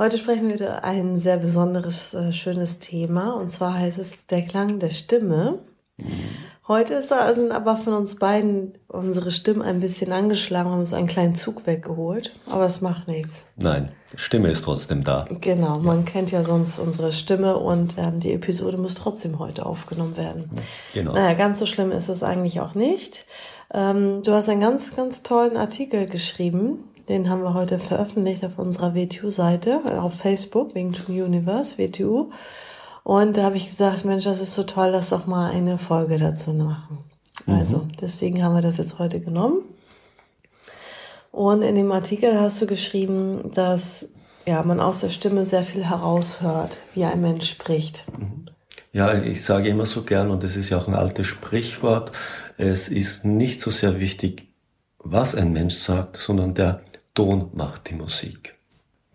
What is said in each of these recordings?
Heute sprechen wir über ein sehr besonderes, äh, schönes Thema. Und zwar heißt es der Klang der Stimme. Heute ist da, sind aber von uns beiden unsere Stimmen ein bisschen angeschlagen, haben uns einen kleinen Zug weggeholt. Aber es macht nichts. Nein, Stimme ist trotzdem da. Genau, man kennt ja sonst unsere Stimme und ähm, die Episode muss trotzdem heute aufgenommen werden. Genau. Naja, ganz so schlimm ist es eigentlich auch nicht. Ähm, du hast einen ganz, ganz tollen Artikel geschrieben den haben wir heute veröffentlicht auf unserer WTU-Seite, auf Facebook, Wing Chun Universe, WTU. Und da habe ich gesagt, Mensch, das ist so toll, lass doch mal eine Folge dazu machen. Mhm. Also, deswegen haben wir das jetzt heute genommen. Und in dem Artikel hast du geschrieben, dass ja, man aus der Stimme sehr viel heraushört, wie ein Mensch spricht. Mhm. Ja, ich sage immer so gern, und das ist ja auch ein altes Sprichwort, es ist nicht so sehr wichtig, was ein Mensch sagt, sondern der Ton macht die Musik.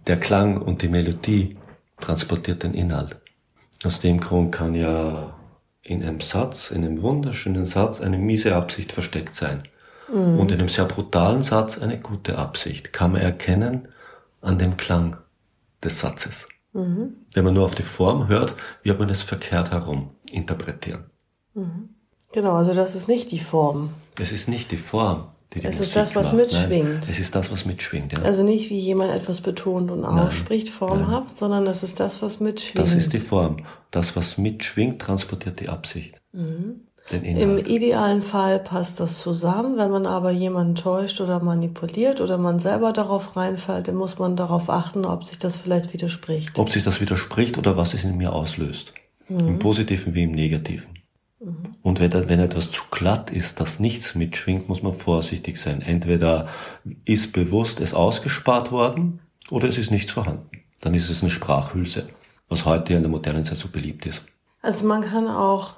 Der Klang und die Melodie transportiert den Inhalt. Aus dem Grund kann ja in einem Satz, in einem wunderschönen Satz, eine miese Absicht versteckt sein. Mhm. Und in einem sehr brutalen Satz eine gute Absicht. Kann man erkennen an dem Klang des Satzes. Mhm. Wenn man nur auf die Form hört, wird man es verkehrt herum interpretieren. Mhm. Genau, also das ist nicht die Form. Es ist nicht die Form die die es Musik ist das, was macht. mitschwingt. Nein, es ist das, was mitschwingt. Ja. Also nicht wie jemand etwas betont und ausspricht, formhaft, sondern das ist das, was mitschwingt. Das ist die Form. Das, was mitschwingt, transportiert die Absicht. Mhm. Im idealen Fall passt das zusammen. Wenn man aber jemanden täuscht oder manipuliert oder man selber darauf reinfällt, dann muss man darauf achten, ob sich das vielleicht widerspricht. Ob sich das widerspricht oder was es in mir auslöst. Mhm. Im Positiven wie im Negativen. Und wenn, wenn etwas zu glatt ist, das nichts mitschwingt, muss man vorsichtig sein. Entweder ist bewusst es ausgespart worden oder es ist nichts vorhanden. Dann ist es eine Sprachhülse, was heute in der modernen Zeit so beliebt ist. Also man kann auch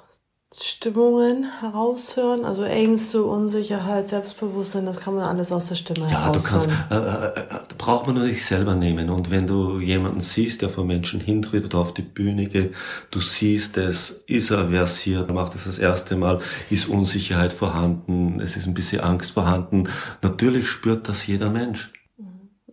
Stimmungen heraushören, also Ängste, Unsicherheit, Selbstbewusstsein, das kann man alles aus der Stimme ja, heraushören. Ja, du kannst, äh, äh, äh, braucht man nur dich selber nehmen. Und wenn du jemanden siehst, der vor Menschen hintritt oder auf die Bühne geht, du siehst es, ist er versiert, macht es das erste Mal, ist Unsicherheit vorhanden, es ist ein bisschen Angst vorhanden. Natürlich spürt das jeder Mensch.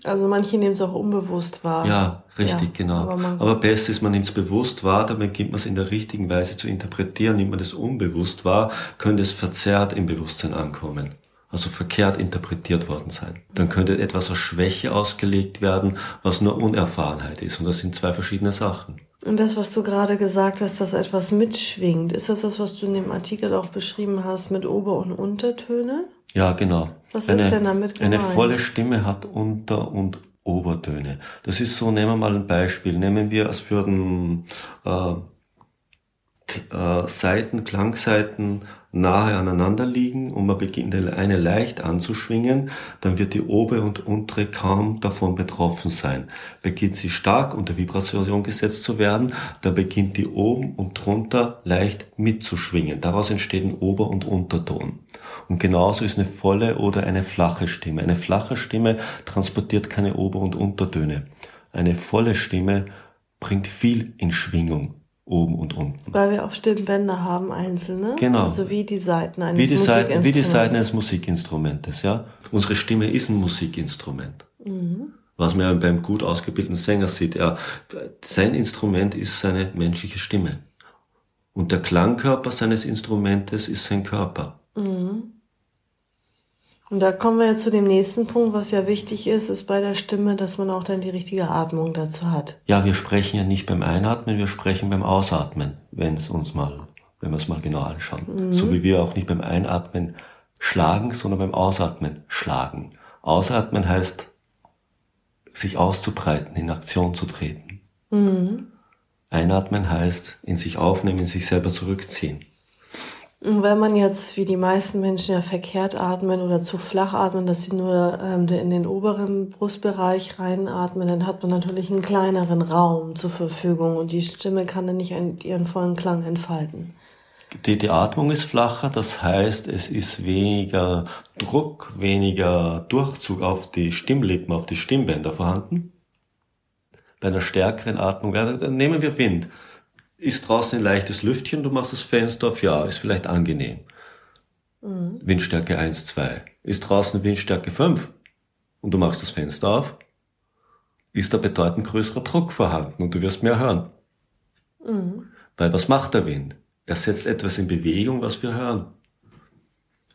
Also manche nehmen es auch unbewusst wahr. Ja, richtig, ja, genau. Aber, aber besser ist, man nimmt es bewusst wahr, damit gibt man es in der richtigen Weise zu interpretieren. Nimmt man das unbewusst wahr, könnte es verzerrt im Bewusstsein ankommen. Also verkehrt interpretiert worden sein. Dann könnte etwas als Schwäche ausgelegt werden, was nur Unerfahrenheit ist. Und das sind zwei verschiedene Sachen. Und das, was du gerade gesagt hast, dass etwas mitschwingt, ist das das, was du in dem Artikel auch beschrieben hast mit Ober- und Untertöne? Ja, genau. Was eine, ist denn damit gemeint? Eine volle Stimme hat Unter- und Obertöne. Das ist so, nehmen wir mal ein Beispiel. Nehmen wir, als würden äh, äh, Seiten, Klangseiten nahe aneinander liegen und man beginnt eine leicht anzuschwingen, dann wird die obere und untere kaum davon betroffen sein. Beginnt sie stark unter Vibration gesetzt zu werden, dann beginnt die oben und drunter leicht mitzuschwingen. Daraus entsteht ein Ober- und Unterton. Und genauso ist eine volle oder eine flache Stimme. Eine flache Stimme transportiert keine Ober- und Untertöne. Eine volle Stimme bringt viel in Schwingung oben und unten. Weil wir auch Stimmbänder haben, einzelne. Genau. Also wie die Seiten eines wie die Seiten, Wie die Seiten eines Musikinstrumentes, ja. Unsere Stimme ist ein Musikinstrument. Mhm. Was man beim gut ausgebildeten Sänger sieht, er, sein Instrument ist seine menschliche Stimme. Und der Klangkörper seines Instrumentes ist sein Körper. Mhm. Und da kommen wir jetzt zu dem nächsten Punkt, was ja wichtig ist, ist bei der Stimme, dass man auch dann die richtige Atmung dazu hat. Ja, wir sprechen ja nicht beim Einatmen, wir sprechen beim Ausatmen, wenn es uns mal, wenn wir es mal genau anschauen. Mhm. So wie wir auch nicht beim Einatmen schlagen, sondern beim Ausatmen schlagen. Ausatmen heißt, sich auszubreiten, in Aktion zu treten. Mhm. Einatmen heißt, in sich aufnehmen, in sich selber zurückziehen. Wenn man jetzt, wie die meisten Menschen ja verkehrt atmen oder zu flach atmen, dass sie nur ähm, in den oberen Brustbereich reinatmen, dann hat man natürlich einen kleineren Raum zur Verfügung und die Stimme kann dann nicht ihren vollen Klang entfalten. Die, die Atmung ist flacher, das heißt, es ist weniger Druck, weniger Durchzug auf die Stimmlippen, auf die Stimmbänder vorhanden. Bei einer stärkeren Atmung, nehmen wir Wind ist draußen ein leichtes Lüftchen, du machst das Fenster auf, ja, ist vielleicht angenehm. Mhm. Windstärke 1, 2. Ist draußen Windstärke 5 und du machst das Fenster auf, ist da bedeutend größerer Druck vorhanden und du wirst mehr hören. Mhm. Weil was macht der Wind? Er setzt etwas in Bewegung, was wir hören.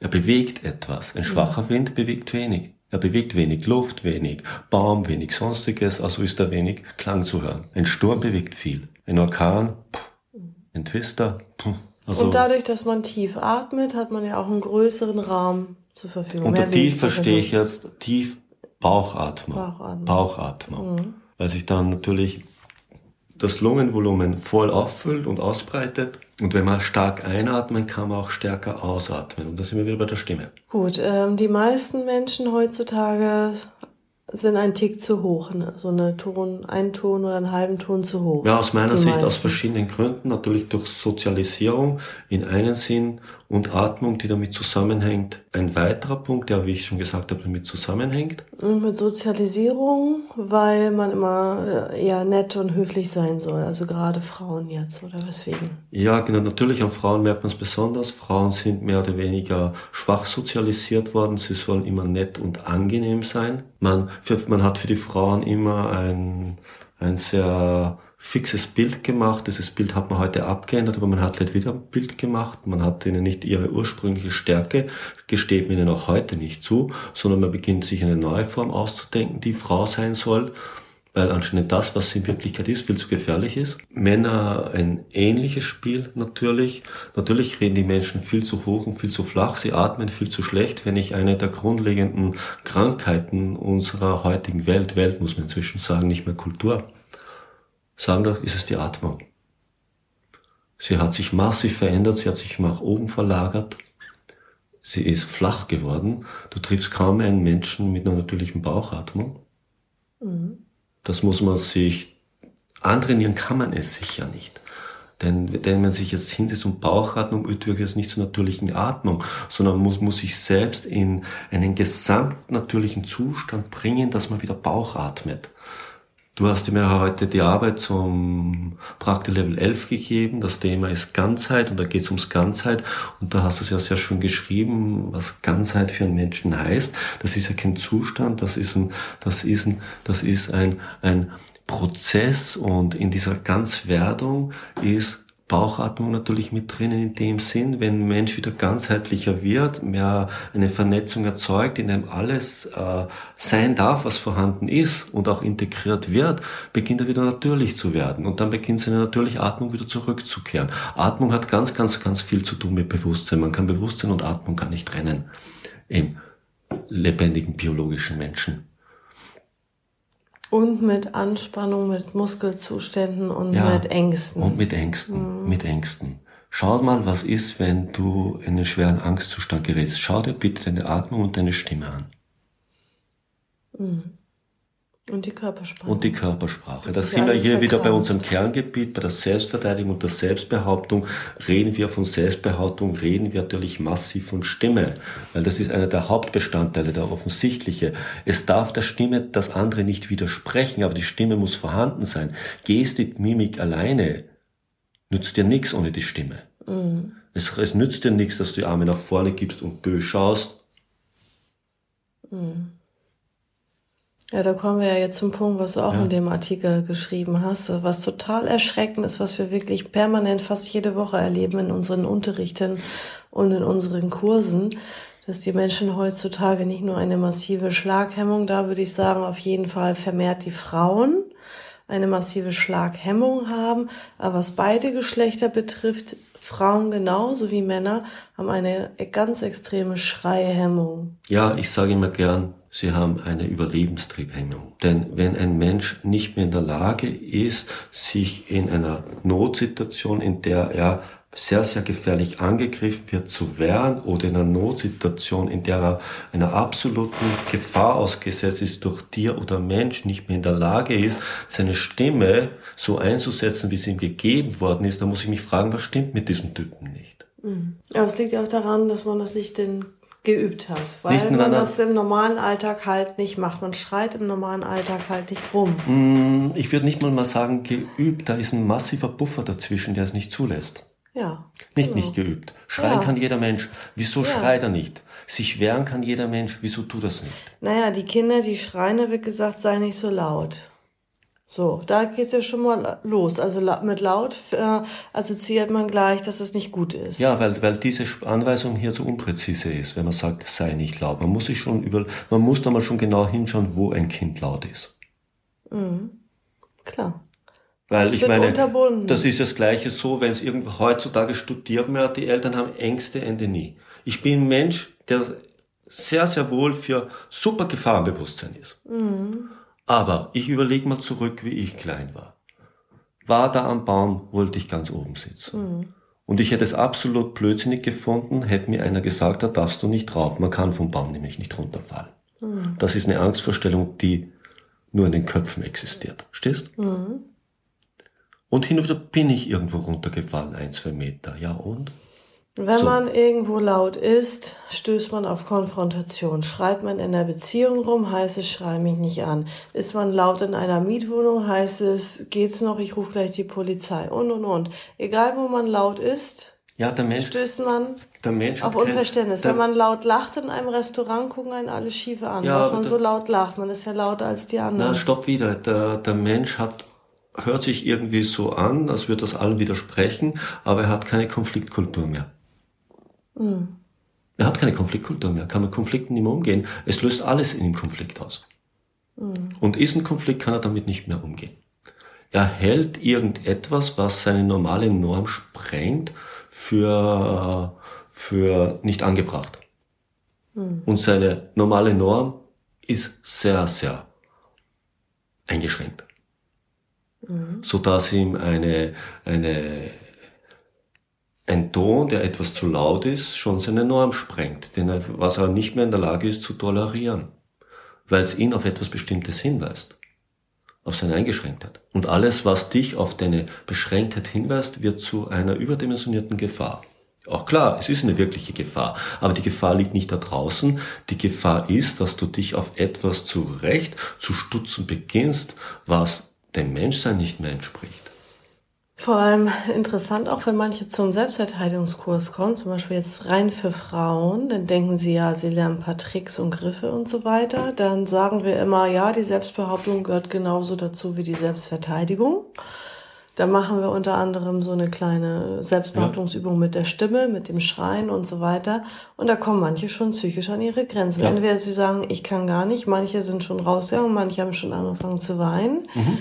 Er bewegt etwas. Ein schwacher mhm. Wind bewegt wenig. Er bewegt wenig Luft, wenig Baum, wenig sonstiges, also ist da wenig Klang zu hören. Ein Sturm bewegt viel. Ein Orkan, ein Twister. Also und dadurch, dass man tief atmet, hat man ja auch einen größeren Raum zur Verfügung. Unter tief verstehe ich jetzt tief Bauchatmung. Bauchatmung. Bauchatmung. Mhm. Weil sich dann natürlich das Lungenvolumen voll auffüllt und ausbreitet. Und wenn man stark einatmen, kann man auch stärker ausatmen. Und da sind wir wieder bei der Stimme. Gut, ähm, die meisten Menschen heutzutage sind ein Tick zu hoch, ne? so eine Ton, ein Ton oder einen halben Ton zu hoch. Ja, aus meiner Sicht meisten. aus verschiedenen Gründen, natürlich durch Sozialisierung in einen Sinn und Atmung, die damit zusammenhängt. Ein weiterer Punkt, der, wie ich schon gesagt habe, damit zusammenhängt. Mit Sozialisierung, weil man immer äh, eher nett und höflich sein soll, also gerade Frauen jetzt, oder weswegen? Ja, genau, natürlich an Frauen merkt man es besonders. Frauen sind mehr oder weniger schwach sozialisiert worden, sie sollen immer nett und angenehm sein. Man, man hat für die Frauen immer ein, ein sehr fixes Bild gemacht. Dieses Bild hat man heute abgeändert, aber man hat halt wieder ein Bild gemacht. Man hat ihnen nicht ihre ursprüngliche Stärke, gesteht ihnen auch heute nicht zu, sondern man beginnt sich eine neue Form auszudenken, die Frau sein soll, weil anscheinend das, was sie in Wirklichkeit ist, viel zu gefährlich ist. Männer ein ähnliches Spiel natürlich. Natürlich reden die Menschen viel zu hoch und viel zu flach, sie atmen viel zu schlecht, wenn ich eine der grundlegenden Krankheiten unserer heutigen Welt, Welt muss man inzwischen sagen, nicht mehr Kultur, sagen doch, ist es die Atmung. Sie hat sich massiv verändert, sie hat sich nach oben verlagert, sie ist flach geworden. Du triffst kaum einen Menschen mit einer natürlichen Bauchatmung. Mhm. Das muss man sich antrainieren, kann man es sicher nicht. Denn wenn man sich jetzt hinsetzt und Bauchatmung übt, wirklich nicht zur natürlichen Atmung, sondern muss, muss sich selbst in einen gesamtnatürlichen Zustand bringen, dass man wieder Bauchatmet. Du hast mir heute die Arbeit zum Praktik Level 11 gegeben. Das Thema ist Ganzheit und da geht es ums Ganzheit. Und da hast du es ja sehr schön geschrieben, was Ganzheit für einen Menschen heißt. Das ist ja kein Zustand, das ist ein, das ist ein, das ist ein, ein Prozess und in dieser Ganzwerdung ist Bauchatmung natürlich mit drinnen in dem Sinn, wenn ein Mensch wieder ganzheitlicher wird, mehr eine Vernetzung erzeugt, in dem alles äh, sein darf, was vorhanden ist und auch integriert wird, beginnt er wieder natürlich zu werden und dann beginnt seine natürliche Atmung wieder zurückzukehren. Atmung hat ganz, ganz, ganz viel zu tun mit Bewusstsein. Man kann Bewusstsein und Atmung gar nicht trennen im lebendigen biologischen Menschen. Und mit Anspannung, mit Muskelzuständen und ja, mit Ängsten. Und mit Ängsten, mhm. mit Ängsten. Schau mal, was ist, wenn du in einen schweren Angstzustand gerätst. Schau dir bitte deine Atmung und deine Stimme an. Mhm. Und die Körpersprache. Und die Körpersprache. Da sind wir hier wieder bei unserem Kerngebiet, bei der Selbstverteidigung und der Selbstbehauptung. Reden wir von Selbstbehauptung, reden wir natürlich massiv von Stimme, weil das ist einer der Hauptbestandteile, der offensichtliche. Es darf der Stimme das andere nicht widersprechen, aber die Stimme muss vorhanden sein. Gestik, Mimik alleine nützt dir nichts ohne die Stimme. Mhm. Es, es nützt dir nichts, dass du die Arme nach vorne gibst und böse schaust. Mhm. Ja, da kommen wir ja jetzt zum Punkt, was du auch ja. in dem Artikel geschrieben hast, was total erschreckend ist, was wir wirklich permanent fast jede Woche erleben in unseren Unterrichten und in unseren Kursen, dass die Menschen heutzutage nicht nur eine massive Schlaghemmung, da würde ich sagen, auf jeden Fall vermehrt die Frauen eine massive Schlaghemmung haben, aber was beide Geschlechter betrifft, Frauen genauso wie Männer haben eine ganz extreme Schreihemmung. Ja, ich sage immer gern, sie haben eine Überlebenstriebhemmung. Denn wenn ein Mensch nicht mehr in der Lage ist, sich in einer Notsituation, in der er sehr, sehr gefährlich angegriffen wird, zu wehren oder in einer Notsituation, in der er einer absoluten Gefahr ausgesetzt ist, durch Tier oder Mensch nicht mehr in der Lage ist, seine Stimme so einzusetzen, wie sie ihm gegeben worden ist, dann muss ich mich fragen, was stimmt mit diesem Typen nicht? Mhm. Aber es liegt ja auch daran, dass man das nicht in geübt hat, weil man das im normalen Alltag halt nicht macht. Man schreit im normalen Alltag halt nicht rum. Mm, ich würde nicht mal mal sagen geübt, da ist ein massiver Buffer dazwischen, der es nicht zulässt. Ja. Nicht genau. nicht geübt. Schreien ja. kann jeder Mensch. Wieso ja. schreit er nicht? Sich wehren kann jeder Mensch. Wieso tut das nicht? Naja, die Kinder, die schreien, da wird gesagt, sei nicht so laut. So, da geht's ja schon mal los. Also mit laut äh, assoziiert man gleich, dass es nicht gut ist. Ja, weil, weil diese Anweisung hier so unpräzise ist, wenn man sagt, sei nicht laut. Man muss sich schon über, man muss da mal schon genau hinschauen, wo ein Kind laut ist. Mhm. Klar. Weil das ich meine, unterbunden. das ist das Gleiche so, wenn es irgendwo heutzutage studiert wird, die Eltern haben Ängste Ende nie. Ich bin ein Mensch, der sehr, sehr wohl für super Gefahrenbewusstsein ist. Mhm. Aber ich überlege mal zurück, wie ich klein war. War da am Baum, wollte ich ganz oben sitzen. Mhm. Und ich hätte es absolut blödsinnig gefunden, hätte mir einer gesagt, da darfst du nicht drauf. Man kann vom Baum nämlich nicht runterfallen. Mhm. Das ist eine Angstvorstellung, die nur in den Köpfen existiert. Stehst? Mhm. Und hin und wieder bin ich irgendwo runtergefallen, ein, zwei Meter. Ja und? Wenn so. man irgendwo laut ist, stößt man auf Konfrontation. Schreit man in der Beziehung rum, heißt es, schrei mich nicht an. Ist man laut in einer Mietwohnung, heißt es, geht's noch, ich rufe gleich die Polizei. Und, und, und. Egal, wo man laut ist, ja, der Mensch, stößt man der Mensch auf Unverständnis. Kein, Wenn man laut lacht in einem Restaurant, gucken einen alle schiefe an, ja, dass man der, so laut lacht. Man ist ja lauter als die anderen. Na, stopp wieder. Der, der Mensch hat hört sich irgendwie so an, als würde das allen widersprechen, aber er hat keine Konfliktkultur mehr. Mhm. Er hat keine Konfliktkultur mehr, kann mit Konflikten nicht mehr umgehen. Es löst alles in ihm Konflikt aus. Mhm. Und ist ein Konflikt, kann er damit nicht mehr umgehen. Er hält irgendetwas, was seine normale Norm sprengt, für, für nicht angebracht. Mhm. Und seine normale Norm ist sehr, sehr eingeschränkt. Mhm. So dass ihm eine, eine ein Ton, der etwas zu laut ist, schon seine Norm sprengt, den er, was er nicht mehr in der Lage ist zu tolerieren, weil es ihn auf etwas Bestimmtes hinweist, auf seine Eingeschränktheit. Und alles, was dich auf deine Beschränktheit hinweist, wird zu einer überdimensionierten Gefahr. Auch klar, es ist eine wirkliche Gefahr, aber die Gefahr liegt nicht da draußen. Die Gefahr ist, dass du dich auf etwas zurecht zu stutzen beginnst, was dem Menschsein nicht mehr entspricht. Vor allem interessant auch, wenn manche zum Selbstverteidigungskurs kommen, zum Beispiel jetzt rein für Frauen, dann denken sie ja, sie lernen ein paar Tricks und Griffe und so weiter. Dann sagen wir immer, ja, die Selbstbehauptung gehört genauso dazu wie die Selbstverteidigung. Da machen wir unter anderem so eine kleine Selbstbehauptungsübung ja. mit der Stimme, mit dem Schreien und so weiter. Und da kommen manche schon psychisch an ihre Grenzen. Ja. Entweder sie sagen, ich kann gar nicht, manche sind schon rausgegangen, manche haben schon angefangen zu weinen. Mhm.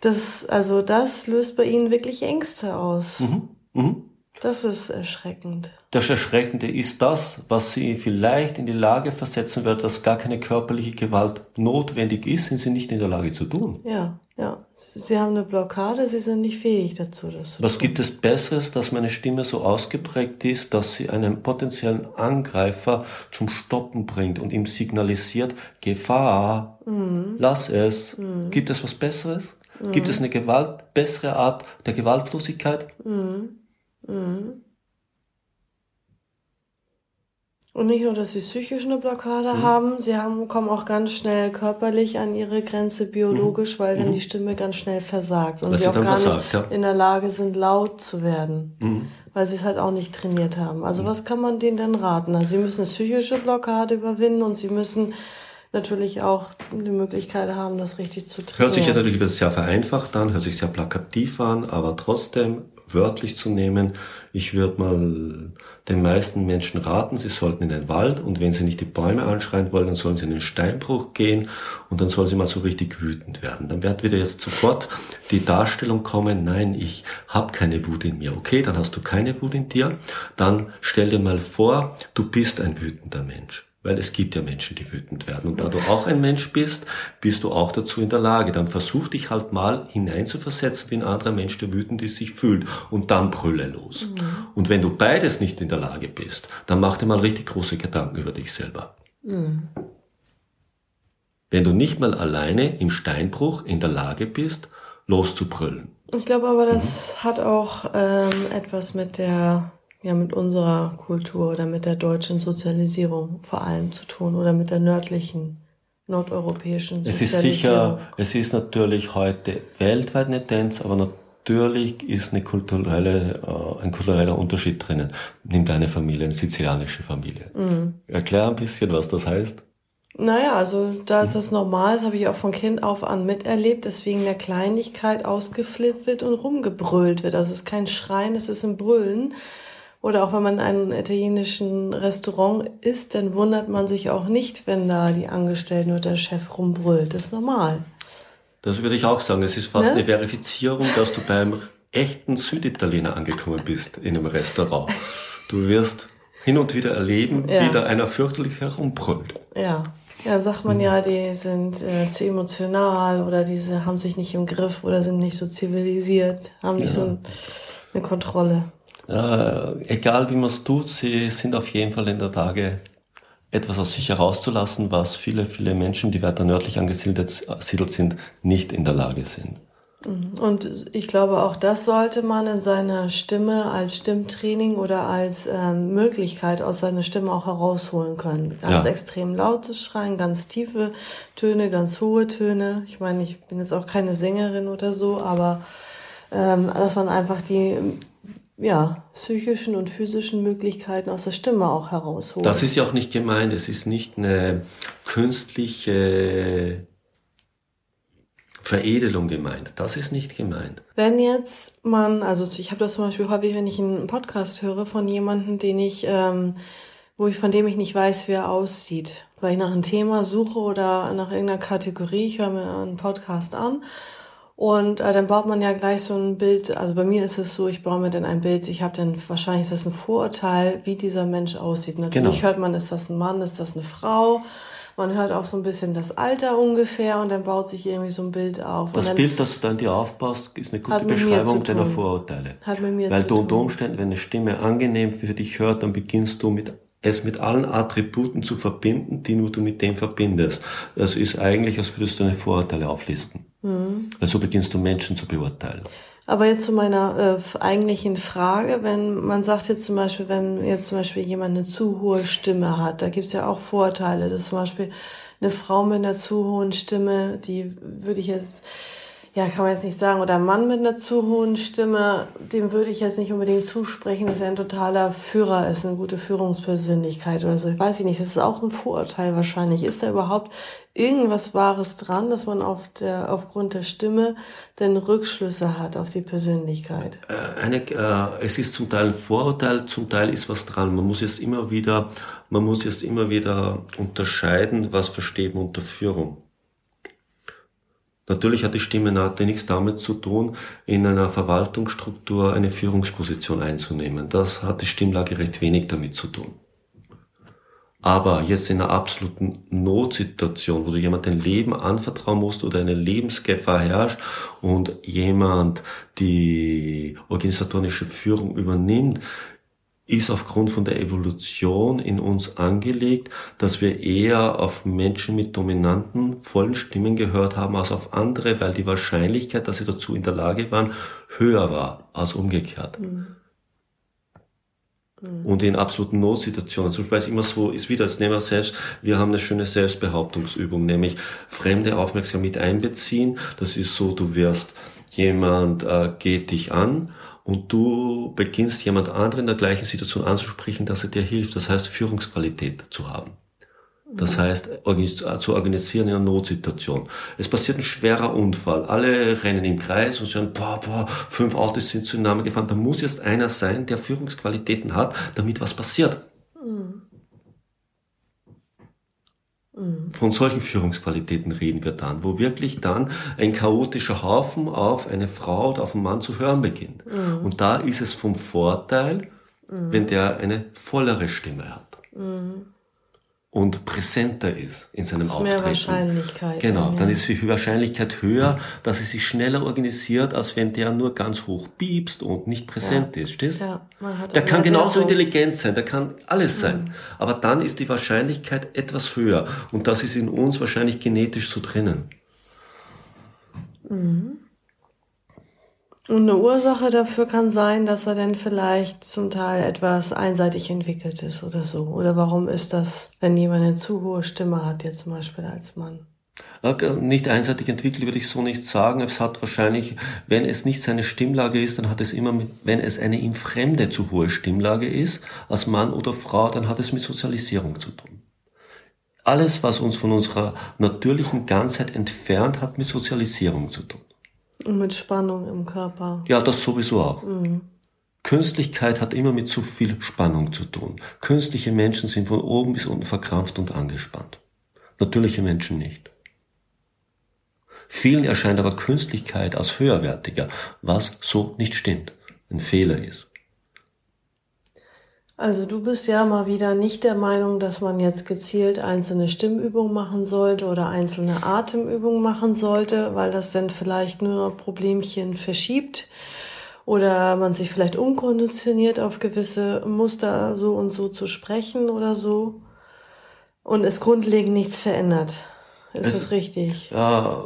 Das, also das löst bei ihnen wirklich Ängste aus. Mhm. Mhm. Das ist erschreckend. Das Erschreckende ist das, was sie vielleicht in die Lage versetzen wird, dass gar keine körperliche Gewalt notwendig ist, sind sie nicht in der Lage zu tun. Ja, ja. Sie haben eine Blockade, sie sind nicht fähig dazu. Das was gibt es Besseres, dass meine Stimme so ausgeprägt ist, dass sie einen potenziellen Angreifer zum Stoppen bringt und ihm signalisiert, Gefahr, mhm. lass es. Mhm. Gibt es was Besseres? Mhm. Gibt es eine Gewalt, bessere Art der Gewaltlosigkeit? Mhm. Mhm. Und nicht nur, dass sie psychisch eine Blockade mhm. haben, sie haben, kommen auch ganz schnell körperlich an ihre Grenze biologisch, mhm. weil dann mhm. die Stimme ganz schnell versagt und sie auch gar versagt, nicht ja. in der Lage sind, laut zu werden, weil sie es halt auch nicht trainiert haben. Also was kann man denen denn raten? Also sie müssen eine psychische Blockade überwinden und sie müssen natürlich auch die Möglichkeit haben, das richtig zu trainieren. Hört sich jetzt natürlich sehr vereinfacht an, hört sich sehr plakativ an, aber trotzdem wörtlich zu nehmen. Ich würde mal den meisten Menschen raten, sie sollten in den Wald und wenn sie nicht die Bäume anschreien wollen, dann sollen sie in den Steinbruch gehen und dann sollen sie mal so richtig wütend werden. Dann wird wieder jetzt sofort die Darstellung kommen, nein, ich habe keine Wut in mir. Okay, dann hast du keine Wut in dir. Dann stell dir mal vor, du bist ein wütender Mensch. Weil es gibt ja Menschen, die wütend werden. Und da du auch ein Mensch bist, bist du auch dazu in der Lage. Dann versuch dich halt mal hineinzuversetzen, wie ein anderer Mensch, der wütend ist, sich fühlt. Und dann brülle los. Mhm. Und wenn du beides nicht in der Lage bist, dann mach dir mal richtig große Gedanken über dich selber. Mhm. Wenn du nicht mal alleine im Steinbruch in der Lage bist, loszubrüllen. Ich glaube aber, das mhm. hat auch ähm, etwas mit der ja mit unserer Kultur oder mit der deutschen Sozialisierung vor allem zu tun oder mit der nördlichen nordeuropäischen Sozialisierung. Es ist sicher, es ist natürlich heute weltweit eine Tendenz, aber natürlich ist eine kulturelle, äh, ein kultureller Unterschied drinnen. Nimm deine Familie, eine sizilianische Familie. Mhm. Erklär ein bisschen, was das heißt. Naja, also da ist das normal, das habe ich auch von Kind auf an miterlebt, deswegen der Kleinigkeit ausgeflippt wird und rumgebrüllt wird. Also es ist kein Schreien, es ist ein Brüllen. Oder auch wenn man in einem italienischen Restaurant isst, dann wundert man sich auch nicht, wenn da die Angestellten oder der Chef rumbrüllt. Das ist normal. Das würde ich auch sagen. Es ist fast ne? eine Verifizierung, dass du beim echten Süditaliener angekommen bist in einem Restaurant. Du wirst hin und wieder erleben, ja. wie da einer fürchterlich herumbrüllt. Ja. Ja, sagt man ja, die sind äh, zu emotional oder diese haben sich nicht im Griff oder sind nicht so zivilisiert, haben nicht ja. so ein, eine Kontrolle äh, egal wie man es tut, sie sind auf jeden Fall in der Lage, etwas aus sich herauszulassen, was viele, viele Menschen, die weiter nördlich angesiedelt sind, nicht in der Lage sind. Mhm. Und ich glaube, auch das sollte man in seiner Stimme als Stimmtraining oder als ähm, Möglichkeit aus seiner Stimme auch herausholen können. Ganz ja. extrem lautes Schreien, ganz tiefe Töne, ganz hohe Töne. Ich meine, ich bin jetzt auch keine Sängerin oder so, aber ähm, dass man einfach die ja, psychischen und physischen Möglichkeiten aus der Stimme auch herausholen. Das ist ja auch nicht gemeint. Es ist nicht eine künstliche Veredelung gemeint. Das ist nicht gemeint. Wenn jetzt man, also ich habe das zum Beispiel häufig, wenn ich einen Podcast höre von jemandem, den ich, ähm, wo ich von dem ich nicht weiß, wie er aussieht, weil ich nach einem Thema suche oder nach irgendeiner Kategorie, ich höre mir einen Podcast an und äh, dann baut man ja gleich so ein Bild, also bei mir ist es so, ich baue mir dann ein Bild, ich habe dann, wahrscheinlich ist das ein Vorurteil, wie dieser Mensch aussieht. Natürlich genau. hört man, ist das ein Mann, ist das eine Frau, man hört auch so ein bisschen das Alter ungefähr und dann baut sich irgendwie so ein Bild auf. Das Bild, das du dann dir aufbaust, ist eine gute Beschreibung deiner Vorurteile. Hat mit mir Weil zu du unter Umständen, wenn eine Stimme angenehm für dich hört, dann beginnst du mit es mit allen Attributen zu verbinden, die nur du mit dem verbindest. Das ist eigentlich, als würdest du deine Vorurteile auflisten. Mhm. Weil so beginnst du Menschen zu beurteilen. Aber jetzt zu meiner äh, eigentlichen Frage, wenn man sagt jetzt zum Beispiel, wenn jetzt zum Beispiel jemand eine zu hohe Stimme hat, da gibt's ja auch Vorteile. Das ist zum Beispiel eine Frau mit einer zu hohen Stimme, die würde ich jetzt ja, kann man jetzt nicht sagen, oder ein Mann mit einer zu hohen Stimme, dem würde ich jetzt nicht unbedingt zusprechen, dass er ein totaler Führer ist, eine gute Führungspersönlichkeit oder so. Ich weiß nicht, das ist auch ein Vorurteil wahrscheinlich. Ist da überhaupt irgendwas Wahres dran, dass man auf der, aufgrund der Stimme denn Rückschlüsse hat auf die Persönlichkeit? Äh, eine, äh, es ist zum Teil ein Vorurteil, zum Teil ist was dran. Man muss jetzt immer wieder, man muss jetzt immer wieder unterscheiden, was versteht man unter Führung. Natürlich hat die Stimmenate nichts damit zu tun, in einer Verwaltungsstruktur eine Führungsposition einzunehmen. Das hat die Stimmlage recht wenig damit zu tun. Aber jetzt in einer absoluten Notsituation, wo du jemand dein Leben anvertrauen musst oder eine Lebensgefahr herrscht und jemand die organisatorische Führung übernimmt, ist aufgrund von der Evolution in uns angelegt, dass wir eher auf Menschen mit dominanten, vollen Stimmen gehört haben als auf andere, weil die Wahrscheinlichkeit, dass sie dazu in der Lage waren, höher war als umgekehrt. Mhm. mhm. Und in absoluten Notsituationen, zum Beispiel immer so, ist wieder, als nehmen wir selbst, wir haben eine schöne Selbstbehauptungsübung, nämlich fremde Aufmerksamkeit mit einbeziehen. Das ist so, du wirst, jemand äh, geht dich an und du beginnst jemand anderen in der gleichen Situation anzusprechen, dass er dir hilft. Das heißt, Führungsqualität zu haben. Das mhm. heißt, zu organisieren in einer Notsituation. Es passiert ein schwerer Unfall. Alle rennen im Kreis und sagen, boah, boah, fünf Autos sind zueinander gefahren. Da muss jetzt einer sein, der Führungsqualitäten hat, damit was passiert. Mhm. Von solchen Führungsqualitäten reden wir dann, wo wirklich dann ein chaotischer Haufen auf eine Frau oder auf einen Mann zu hören beginnt. Mhm. Und da ist es vom Vorteil, mhm. wenn der eine vollere Stimme hat. Mhm. Und präsenter ist in seinem ist Auftreten. Mehr Wahrscheinlichkeit. Genau, dann ist die Wahrscheinlichkeit höher, dass er sich schneller organisiert, als wenn der nur ganz hoch piepst und nicht präsent ja. ist. Stehst? Ja, der kann genauso intelligent sein, der kann alles sein. Mhm. Aber dann ist die Wahrscheinlichkeit etwas höher. Und das ist in uns wahrscheinlich genetisch so drinnen. Mhm. Und eine Ursache dafür kann sein, dass er dann vielleicht zum Teil etwas einseitig entwickelt ist oder so. Oder warum ist das, wenn jemand eine zu hohe Stimme hat, jetzt zum Beispiel als Mann? Nicht einseitig entwickelt würde ich so nicht sagen. Es hat wahrscheinlich, wenn es nicht seine Stimmlage ist, dann hat es immer, wenn es eine ihm fremde zu hohe Stimmlage ist, als Mann oder Frau, dann hat es mit Sozialisierung zu tun. Alles, was uns von unserer natürlichen Ganzheit entfernt, hat mit Sozialisierung zu tun. Und mit Spannung im Körper. Ja, das sowieso auch. Mhm. Künstlichkeit hat immer mit zu viel Spannung zu tun. Künstliche Menschen sind von oben bis unten verkrampft und angespannt. Natürliche Menschen nicht. Vielen erscheint aber Künstlichkeit als höherwertiger, was so nicht stimmt, ein Fehler ist. Also du bist ja mal wieder nicht der Meinung, dass man jetzt gezielt einzelne Stimmübungen machen sollte oder einzelne Atemübungen machen sollte, weil das dann vielleicht nur Problemchen verschiebt oder man sich vielleicht unkonditioniert auf gewisse Muster so und so zu sprechen oder so und es grundlegend nichts verändert. Ist es, das richtig? Ja,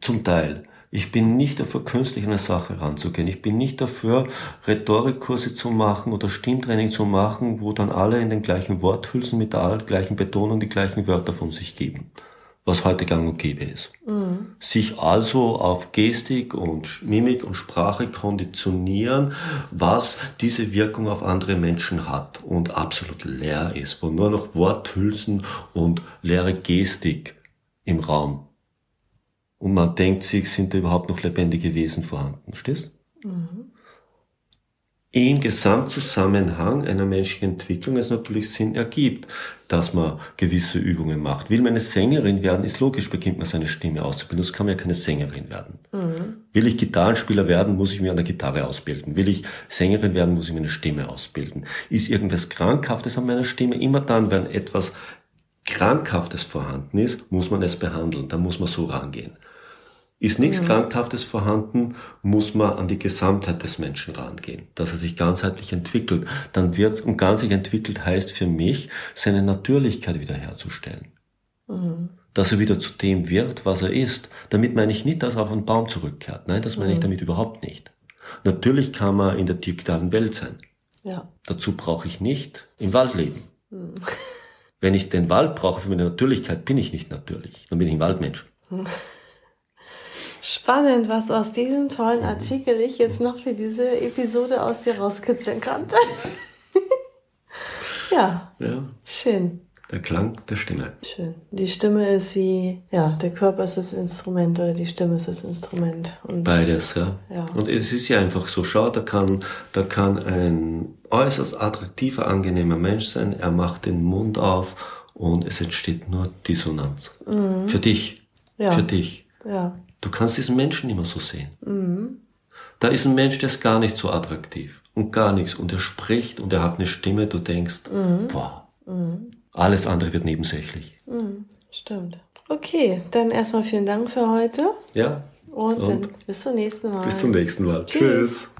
zum Teil. Ich bin nicht dafür, künstlich an eine Sache ranzugehen. Ich bin nicht dafür, Rhetorikkurse zu machen oder Stimmtraining zu machen, wo dann alle in den gleichen Worthülsen mit der gleichen Betonung die gleichen Wörter von sich geben. Was heute gang und gäbe ist. Mhm. Sich also auf Gestik und Mimik und Sprache konditionieren, was diese Wirkung auf andere Menschen hat und absolut leer ist, wo nur noch Worthülsen und leere Gestik im Raum und man denkt sich, sind da überhaupt noch lebendige Wesen vorhanden. Verstehst? Mhm. Im Gesamtzusammenhang einer menschlichen Entwicklung es natürlich Sinn ergibt, dass man gewisse Übungen macht. Will man eine Sängerin werden, ist logisch, beginnt man seine Stimme auszubilden. Das kann man ja keine Sängerin werden. Mhm. Will ich Gitarrenspieler werden, muss ich mir an der Gitarre ausbilden. Will ich Sängerin werden, muss ich meine Stimme ausbilden. Ist irgendwas Krankhaftes an meiner Stimme? Immer dann, wenn etwas Krankhaftes vorhanden ist, muss man es behandeln. Da muss man so rangehen. Ist nichts mhm. Krankhaftes vorhanden, muss man an die Gesamtheit des Menschen rangehen, dass er sich ganzheitlich entwickelt. Dann wird, und ganzheitlich entwickelt heißt für mich, seine Natürlichkeit wiederherzustellen. Mhm. Dass er wieder zu dem wird, was er ist. Damit meine ich nicht, dass er auf einen Baum zurückkehrt. Nein, das meine mhm. ich damit überhaupt nicht. Natürlich kann man in der digitalen Welt sein. Ja. Dazu brauche ich nicht im Wald leben. Wenn ich den Wald brauche für meine Natürlichkeit, bin ich nicht natürlich. Dann bin ich ein Waldmensch. Spannend, was aus diesem tollen Artikel ich jetzt noch für diese Episode aus dir rauskitzeln konnte. ja, ja, schön. Der Klang der Stimme. Schön. Die Stimme ist wie, ja, der Körper ist das Instrument oder die Stimme ist das Instrument. Und, Beides, ja. ja. Und es ist ja einfach so, schau, da kann, da kann ein äußerst attraktiver, angenehmer Mensch sein, er macht den Mund auf und es entsteht nur Dissonanz. Mhm. Für dich. Ja. Für dich. Ja. Du kannst diesen Menschen immer so sehen. Mhm. Da ist ein Mensch, der ist gar nicht so attraktiv und gar nichts. Und er spricht und er hat eine Stimme, du denkst, mhm. boah, mhm. Alles andere wird nebensächlich. Mhm. Stimmt. Okay, dann erstmal vielen Dank für heute. Ja. Und, und dann bis zum nächsten Mal. Bis zum nächsten Mal. Tschüss. Tschüss.